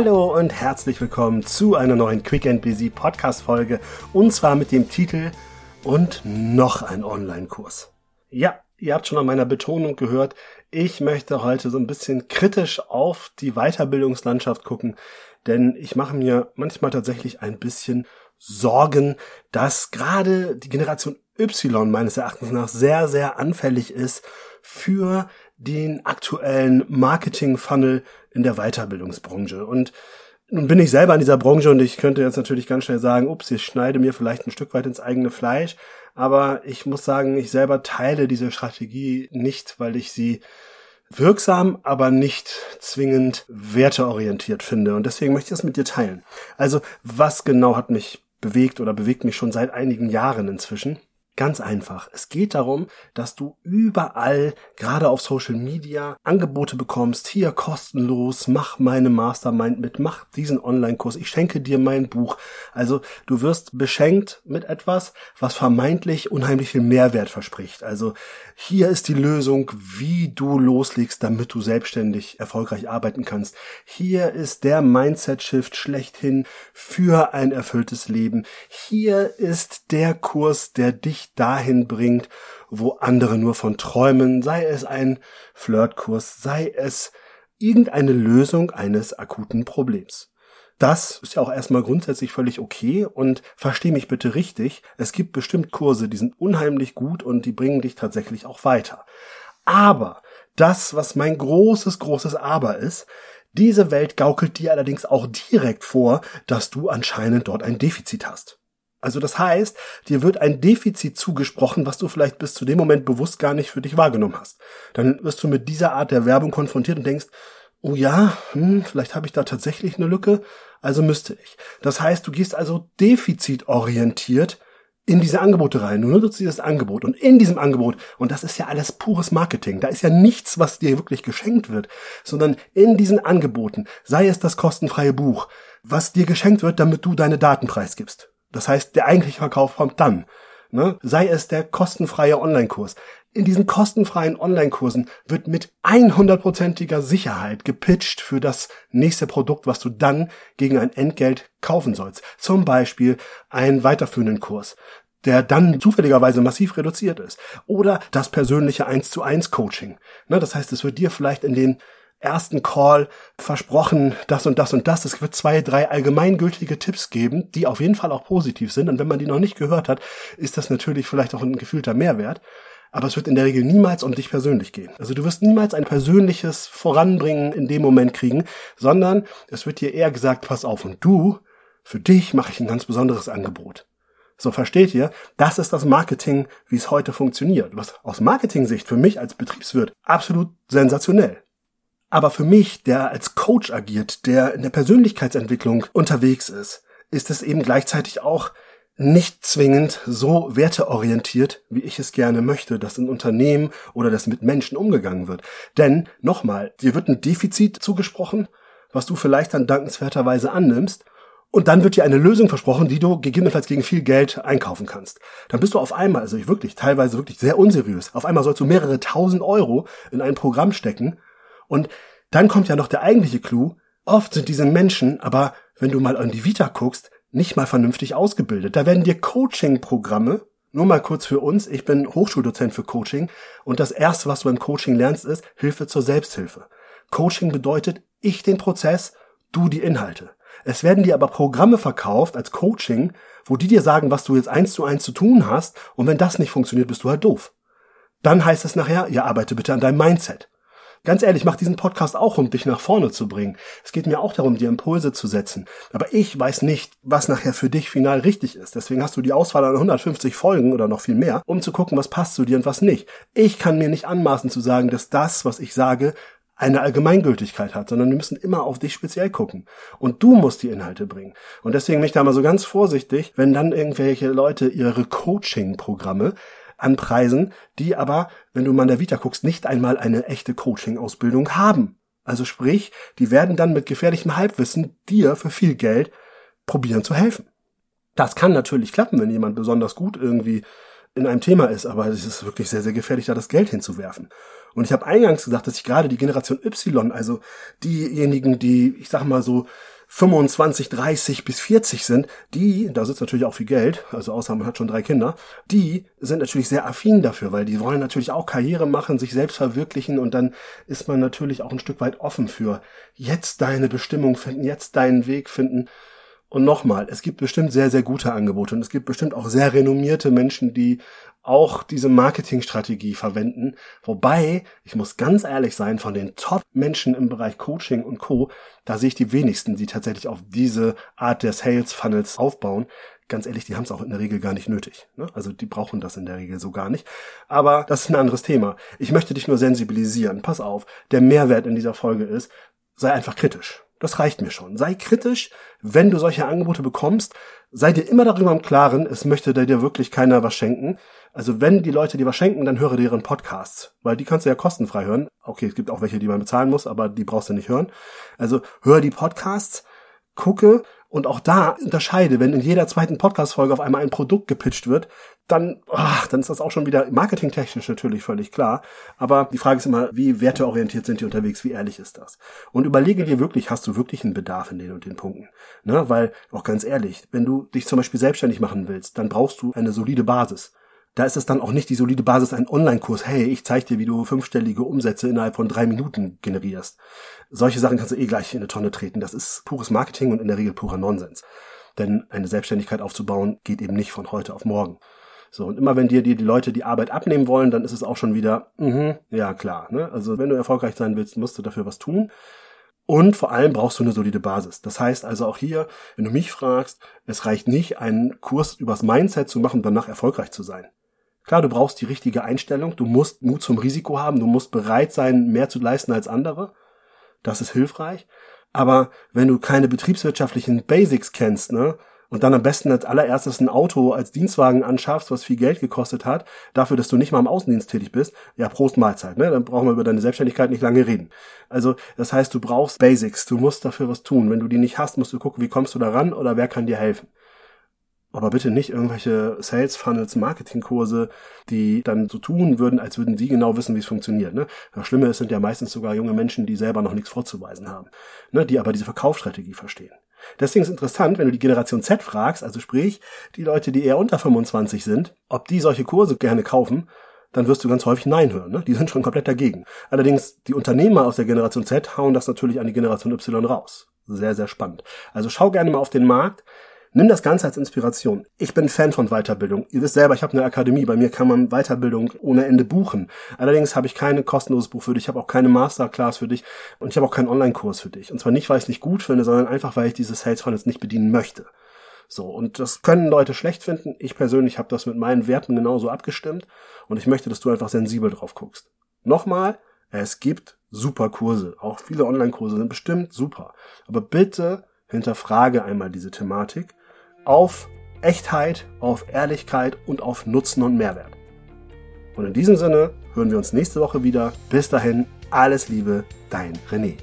Hallo und herzlich willkommen zu einer neuen Quick and Busy Podcast Folge und zwar mit dem Titel und noch ein Online-Kurs. Ja, ihr habt schon an meiner Betonung gehört, ich möchte heute so ein bisschen kritisch auf die Weiterbildungslandschaft gucken, denn ich mache mir manchmal tatsächlich ein bisschen Sorgen, dass gerade die Generation Y meines Erachtens nach sehr, sehr anfällig ist für den aktuellen Marketing-Funnel in der Weiterbildungsbranche. Und nun bin ich selber in dieser Branche und ich könnte jetzt natürlich ganz schnell sagen, ups, ich schneide mir vielleicht ein Stück weit ins eigene Fleisch. Aber ich muss sagen, ich selber teile diese Strategie nicht, weil ich sie wirksam, aber nicht zwingend werteorientiert finde. Und deswegen möchte ich das mit dir teilen. Also, was genau hat mich bewegt oder bewegt mich schon seit einigen Jahren inzwischen? Ganz einfach. Es geht darum, dass du überall, gerade auf Social Media, Angebote bekommst. Hier kostenlos, mach meine Mastermind mit, mach diesen Online-Kurs, ich schenke dir mein Buch. Also du wirst beschenkt mit etwas, was vermeintlich unheimlich viel Mehrwert verspricht. Also hier ist die Lösung, wie du loslegst, damit du selbstständig erfolgreich arbeiten kannst. Hier ist der Mindset-Shift schlechthin für ein erfülltes Leben. Hier ist der Kurs, der dich dahin bringt, wo andere nur von träumen, sei es ein Flirtkurs, sei es irgendeine Lösung eines akuten Problems. Das ist ja auch erstmal grundsätzlich völlig okay und versteh mich bitte richtig, es gibt bestimmt Kurse, die sind unheimlich gut und die bringen dich tatsächlich auch weiter. Aber das, was mein großes, großes Aber ist, diese Welt gaukelt dir allerdings auch direkt vor, dass du anscheinend dort ein Defizit hast. Also das heißt, dir wird ein Defizit zugesprochen, was du vielleicht bis zu dem Moment bewusst gar nicht für dich wahrgenommen hast. Dann wirst du mit dieser Art der Werbung konfrontiert und denkst, oh ja, hm, vielleicht habe ich da tatsächlich eine Lücke, also müsste ich. Das heißt, du gehst also defizitorientiert in diese Angebote rein. Du nutzt dieses Angebot und in diesem Angebot, und das ist ja alles pures Marketing, da ist ja nichts, was dir wirklich geschenkt wird, sondern in diesen Angeboten, sei es das kostenfreie Buch, was dir geschenkt wird, damit du deine Daten preisgibst. Das heißt, der eigentliche Verkauf kommt dann. Ne? Sei es der kostenfreie Online-Kurs. In diesen kostenfreien Online-Kursen wird mit 100%iger Sicherheit gepitcht für das nächste Produkt, was du dann gegen ein Entgelt kaufen sollst. Zum Beispiel einen weiterführenden Kurs der dann zufälligerweise massiv reduziert ist. Oder das persönliche 1 zu 1 Coaching. Ne, das heißt, es wird dir vielleicht in den ersten Call versprochen, das und das und das. Es wird zwei, drei allgemeingültige Tipps geben, die auf jeden Fall auch positiv sind. Und wenn man die noch nicht gehört hat, ist das natürlich vielleicht auch ein gefühlter Mehrwert. Aber es wird in der Regel niemals um dich persönlich gehen. Also du wirst niemals ein persönliches Voranbringen in dem Moment kriegen, sondern es wird dir eher gesagt, pass auf und du, für dich mache ich ein ganz besonderes Angebot. So versteht ihr, das ist das Marketing, wie es heute funktioniert. Was aus Marketing-Sicht für mich als Betriebswirt absolut sensationell. Aber für mich, der als Coach agiert, der in der Persönlichkeitsentwicklung unterwegs ist, ist es eben gleichzeitig auch nicht zwingend so werteorientiert, wie ich es gerne möchte, dass in Unternehmen oder dass mit Menschen umgegangen wird. Denn, nochmal, dir wird ein Defizit zugesprochen, was du vielleicht dann dankenswerterweise annimmst, und dann wird dir eine Lösung versprochen, die du gegebenenfalls gegen viel Geld einkaufen kannst. Dann bist du auf einmal, also ich wirklich, teilweise wirklich sehr unseriös, auf einmal sollst du mehrere tausend Euro in ein Programm stecken, und dann kommt ja noch der eigentliche Clou. Oft sind diese Menschen, aber wenn du mal an die Vita guckst, nicht mal vernünftig ausgebildet. Da werden dir Coaching-Programme, nur mal kurz für uns, ich bin Hochschuldozent für Coaching und das erste, was du im Coaching lernst, ist Hilfe zur Selbsthilfe. Coaching bedeutet, ich den Prozess, du die Inhalte. Es werden dir aber Programme verkauft als Coaching, wo die dir sagen, was du jetzt eins zu eins zu tun hast und wenn das nicht funktioniert, bist du halt doof. Dann heißt es nachher, ja, arbeite bitte an deinem Mindset. Ganz ehrlich, ich mache diesen Podcast auch, um dich nach vorne zu bringen. Es geht mir auch darum, dir Impulse zu setzen. Aber ich weiß nicht, was nachher für dich final richtig ist. Deswegen hast du die Auswahl an 150 Folgen oder noch viel mehr, um zu gucken, was passt zu dir und was nicht. Ich kann mir nicht anmaßen zu sagen, dass das, was ich sage, eine Allgemeingültigkeit hat, sondern wir müssen immer auf dich speziell gucken. Und du musst die Inhalte bringen. Und deswegen bin ich da mal so ganz vorsichtig, wenn dann irgendwelche Leute ihre Coaching-Programme anpreisen, die aber, wenn du mal in der Vita guckst, nicht einmal eine echte Coaching-Ausbildung haben. Also sprich, die werden dann mit gefährlichem Halbwissen dir für viel Geld probieren zu helfen. Das kann natürlich klappen, wenn jemand besonders gut irgendwie in einem Thema ist, aber es ist wirklich sehr, sehr gefährlich, da das Geld hinzuwerfen. Und ich habe eingangs gesagt, dass ich gerade die Generation Y, also diejenigen, die, ich sag mal so, 25, 30 bis 40 sind, die, da sitzt natürlich auch viel Geld, also außer man hat schon drei Kinder, die sind natürlich sehr affin dafür, weil die wollen natürlich auch Karriere machen, sich selbst verwirklichen und dann ist man natürlich auch ein Stück weit offen für jetzt deine Bestimmung finden, jetzt deinen Weg finden. Und nochmal, es gibt bestimmt sehr, sehr gute Angebote und es gibt bestimmt auch sehr renommierte Menschen, die auch diese Marketingstrategie verwenden. Wobei, ich muss ganz ehrlich sein, von den Top-Menschen im Bereich Coaching und Co., da sehe ich die wenigsten, die tatsächlich auf diese Art der Sales-Funnels aufbauen. Ganz ehrlich, die haben es auch in der Regel gar nicht nötig. Ne? Also die brauchen das in der Regel so gar nicht. Aber das ist ein anderes Thema. Ich möchte dich nur sensibilisieren. Pass auf, der Mehrwert in dieser Folge ist, sei einfach kritisch. Das reicht mir schon. Sei kritisch, wenn du solche Angebote bekommst. Sei dir immer darüber im Klaren, es möchte dir wirklich keiner was schenken. Also wenn die Leute dir was schenken, dann höre deren Podcasts, weil die kannst du ja kostenfrei hören. Okay, es gibt auch welche, die man bezahlen muss, aber die brauchst du nicht hören. Also höre die Podcasts, gucke und auch da unterscheide, wenn in jeder zweiten Podcast-Folge auf einmal ein Produkt gepitcht wird, dann, ach, dann ist das auch schon wieder marketingtechnisch natürlich völlig klar. Aber die Frage ist immer, wie werteorientiert sind die unterwegs, wie ehrlich ist das? Und überlege dir wirklich, hast du wirklich einen Bedarf in den und den Punkten? Ne? Weil, auch ganz ehrlich, wenn du dich zum Beispiel selbstständig machen willst, dann brauchst du eine solide Basis da ist es dann auch nicht die solide Basis, ein Online-Kurs. Hey, ich zeige dir, wie du fünfstellige Umsätze innerhalb von drei Minuten generierst. Solche Sachen kannst du eh gleich in eine Tonne treten. Das ist pures Marketing und in der Regel purer Nonsens. Denn eine Selbstständigkeit aufzubauen geht eben nicht von heute auf morgen. So, und immer wenn dir die, die Leute die Arbeit abnehmen wollen, dann ist es auch schon wieder, mhm, ja klar. Ne? Also wenn du erfolgreich sein willst, musst du dafür was tun. Und vor allem brauchst du eine solide Basis. Das heißt also auch hier, wenn du mich fragst, es reicht nicht, einen Kurs übers Mindset zu machen danach erfolgreich zu sein. Klar, du brauchst die richtige Einstellung, du musst Mut zum Risiko haben, du musst bereit sein, mehr zu leisten als andere. Das ist hilfreich. Aber wenn du keine betriebswirtschaftlichen Basics kennst, ne, und dann am besten als allererstes ein Auto als Dienstwagen anschaffst, was viel Geld gekostet hat, dafür, dass du nicht mal im Außendienst tätig bist, ja, Prost Mahlzeit, ne? Dann brauchen wir über deine Selbstständigkeit nicht lange reden. Also, das heißt, du brauchst Basics, du musst dafür was tun. Wenn du die nicht hast, musst du gucken, wie kommst du da ran oder wer kann dir helfen aber bitte nicht irgendwelche Sales Funnels, Marketingkurse, die dann so tun würden, als würden sie genau wissen, wie es funktioniert. Ne? Das Schlimme ist, sind ja meistens sogar junge Menschen, die selber noch nichts vorzuweisen haben, ne? die aber diese Verkaufsstrategie verstehen. Deswegen ist interessant, wenn du die Generation Z fragst, also sprich die Leute, die eher unter 25 sind, ob die solche Kurse gerne kaufen, dann wirst du ganz häufig Nein hören. Ne? Die sind schon komplett dagegen. Allerdings, die Unternehmer aus der Generation Z hauen das natürlich an die Generation Y raus. Sehr, sehr spannend. Also schau gerne mal auf den Markt. Nimm das Ganze als Inspiration. Ich bin Fan von Weiterbildung. Ihr wisst selber, ich habe eine Akademie. Bei mir kann man Weiterbildung ohne Ende buchen. Allerdings habe ich kein kostenloses Buch für dich. Ich habe auch keine Masterclass für dich. Und ich habe auch keinen Online-Kurs für dich. Und zwar nicht, weil ich es nicht gut finde, sondern einfach, weil ich diese Sales Funnels nicht bedienen möchte. So, und das können Leute schlecht finden. Ich persönlich habe das mit meinen Werten genauso abgestimmt. Und ich möchte, dass du einfach sensibel drauf guckst. Nochmal, es gibt super Kurse. Auch viele Online-Kurse sind bestimmt super. Aber bitte hinterfrage einmal diese Thematik auf Echtheit, auf Ehrlichkeit und auf Nutzen und Mehrwert. Und in diesem Sinne hören wir uns nächste Woche wieder. Bis dahin, alles Liebe, dein René.